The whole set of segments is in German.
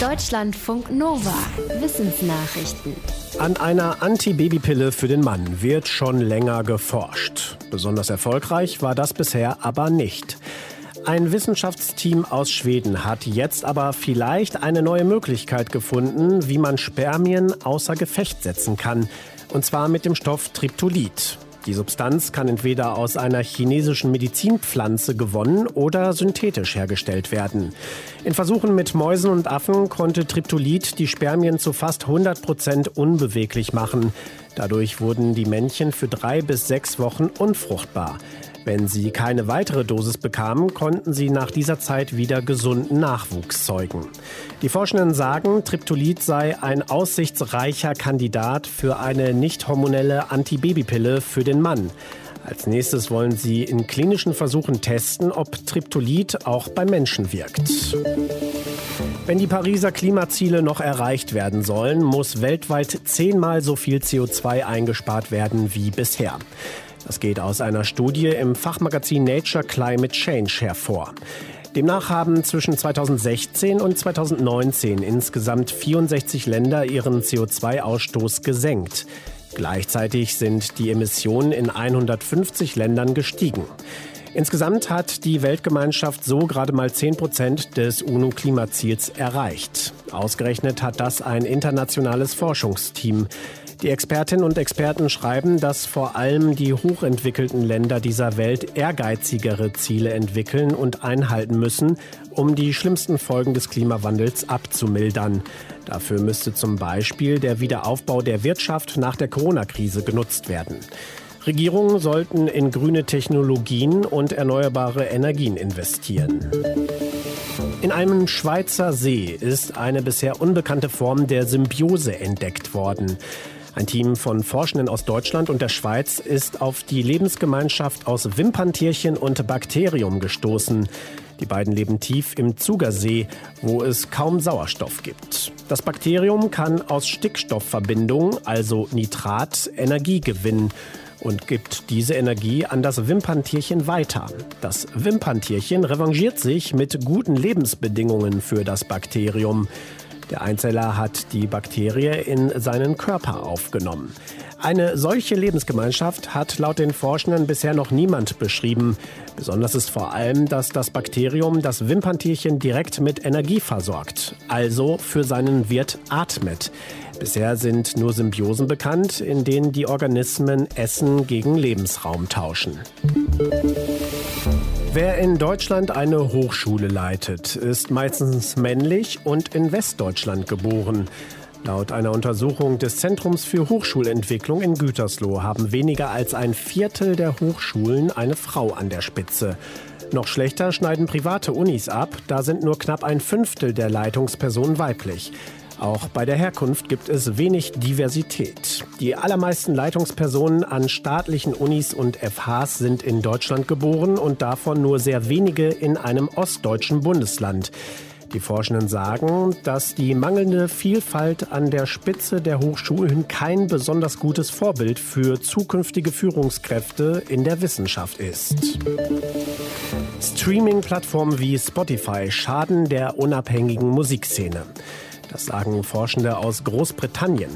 Deutschlandfunk Nova. Wissensnachrichten. An einer Antibabypille für den Mann wird schon länger geforscht. Besonders erfolgreich war das bisher aber nicht. Ein Wissenschaftsteam aus Schweden hat jetzt aber vielleicht eine neue Möglichkeit gefunden, wie man Spermien außer Gefecht setzen kann. Und zwar mit dem Stoff Triptolit. Die Substanz kann entweder aus einer chinesischen Medizinpflanze gewonnen oder synthetisch hergestellt werden. In Versuchen mit Mäusen und Affen konnte Triptolit die Spermien zu fast 100 Prozent unbeweglich machen. Dadurch wurden die Männchen für drei bis sechs Wochen unfruchtbar. Wenn sie keine weitere Dosis bekamen, konnten sie nach dieser Zeit wieder gesunden Nachwuchs zeugen. Die Forschenden sagen, Triptolit sei ein aussichtsreicher Kandidat für eine nicht hormonelle Antibabypille für den Mann. Als nächstes wollen sie in klinischen Versuchen testen, ob Triptolit auch bei Menschen wirkt. Wenn die Pariser Klimaziele noch erreicht werden sollen, muss weltweit zehnmal so viel CO2 eingespart werden wie bisher. Das geht aus einer Studie im Fachmagazin Nature Climate Change hervor. Demnach haben zwischen 2016 und 2019 insgesamt 64 Länder ihren CO2-Ausstoß gesenkt. Gleichzeitig sind die Emissionen in 150 Ländern gestiegen. Insgesamt hat die Weltgemeinschaft so gerade mal 10 Prozent des UNO-Klimaziels erreicht. Ausgerechnet hat das ein internationales Forschungsteam. Die Expertinnen und Experten schreiben, dass vor allem die hochentwickelten Länder dieser Welt ehrgeizigere Ziele entwickeln und einhalten müssen, um die schlimmsten Folgen des Klimawandels abzumildern. Dafür müsste zum Beispiel der Wiederaufbau der Wirtschaft nach der Corona-Krise genutzt werden. Regierungen sollten in grüne Technologien und erneuerbare Energien investieren. In einem Schweizer See ist eine bisher unbekannte Form der Symbiose entdeckt worden. Ein Team von Forschenden aus Deutschland und der Schweiz ist auf die Lebensgemeinschaft aus Wimperntierchen und Bakterium gestoßen. Die beiden leben tief im Zugersee, wo es kaum Sauerstoff gibt. Das Bakterium kann aus Stickstoffverbindung, also Nitrat, Energie gewinnen und gibt diese Energie an das Wimperntierchen weiter. Das Wimperntierchen revanchiert sich mit guten Lebensbedingungen für das Bakterium. Der Einzeller hat die Bakterie in seinen Körper aufgenommen. Eine solche Lebensgemeinschaft hat laut den Forschenden bisher noch niemand beschrieben. Besonders ist vor allem, dass das Bakterium das Wimperntierchen direkt mit Energie versorgt, also für seinen Wirt atmet. Bisher sind nur Symbiosen bekannt, in denen die Organismen Essen gegen Lebensraum tauschen. Wer in Deutschland eine Hochschule leitet, ist meistens männlich und in Westdeutschland geboren. Laut einer Untersuchung des Zentrums für Hochschulentwicklung in Gütersloh haben weniger als ein Viertel der Hochschulen eine Frau an der Spitze. Noch schlechter schneiden private Unis ab, da sind nur knapp ein Fünftel der Leitungspersonen weiblich. Auch bei der Herkunft gibt es wenig Diversität. Die allermeisten Leitungspersonen an staatlichen Unis und FHs sind in Deutschland geboren und davon nur sehr wenige in einem ostdeutschen Bundesland. Die Forschenden sagen, dass die mangelnde Vielfalt an der Spitze der Hochschulen kein besonders gutes Vorbild für zukünftige Führungskräfte in der Wissenschaft ist. Streaming-Plattformen wie Spotify schaden der unabhängigen Musikszene. Das sagen Forschende aus Großbritannien.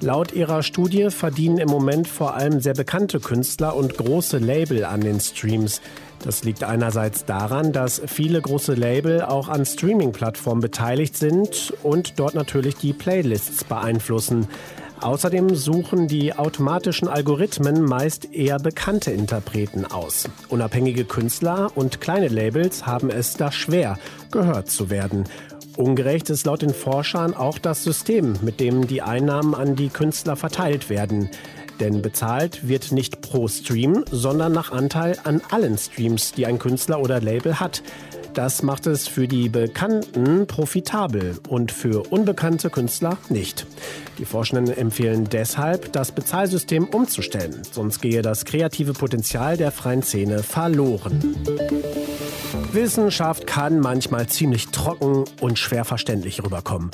Laut ihrer Studie verdienen im Moment vor allem sehr bekannte Künstler und große Label an den Streams. Das liegt einerseits daran, dass viele große Label auch an Streaming-Plattformen beteiligt sind und dort natürlich die Playlists beeinflussen. Außerdem suchen die automatischen Algorithmen meist eher bekannte Interpreten aus. Unabhängige Künstler und kleine Labels haben es da schwer, gehört zu werden. Ungerecht ist laut den Forschern auch das System, mit dem die Einnahmen an die Künstler verteilt werden. Denn bezahlt wird nicht pro Stream, sondern nach Anteil an allen Streams, die ein Künstler oder Label hat. Das macht es für die Bekannten profitabel und für unbekannte Künstler nicht. Die Forschenden empfehlen deshalb, das Bezahlsystem umzustellen, sonst gehe das kreative Potenzial der freien Szene verloren. Wissenschaft kann manchmal ziemlich trocken und schwer verständlich rüberkommen.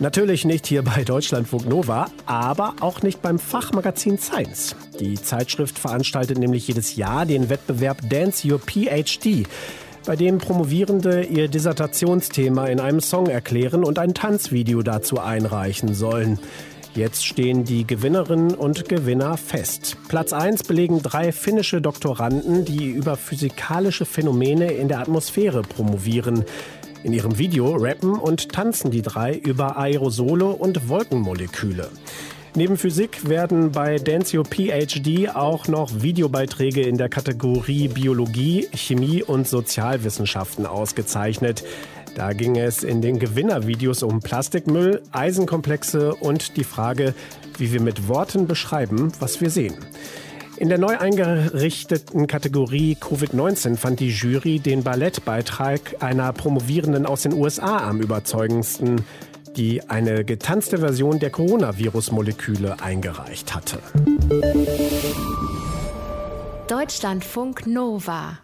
Natürlich nicht hier bei Deutschlandfunk Nova, aber auch nicht beim Fachmagazin Science. Die Zeitschrift veranstaltet nämlich jedes Jahr den Wettbewerb Dance Your PhD. bei dem Promovierende ihr Dissertationsthema in einem Song erklären und ein Tanzvideo dazu einreichen sollen. Jetzt stehen die Gewinnerinnen und Gewinner fest. Platz 1 belegen drei finnische Doktoranden, die über physikalische Phänomene in der Atmosphäre promovieren. In ihrem Video rappen und tanzen die drei über Aerosole und Wolkenmoleküle. Neben Physik werden bei Dancio PhD auch noch Videobeiträge in der Kategorie Biologie, Chemie und Sozialwissenschaften ausgezeichnet. Da ging es in den Gewinnervideos um Plastikmüll, Eisenkomplexe und die Frage, wie wir mit Worten beschreiben, was wir sehen. In der neu eingerichteten Kategorie Covid-19 fand die Jury den Ballettbeitrag einer Promovierenden aus den USA am überzeugendsten, die eine getanzte Version der Coronavirus-Moleküle eingereicht hatte. Deutschlandfunk Nova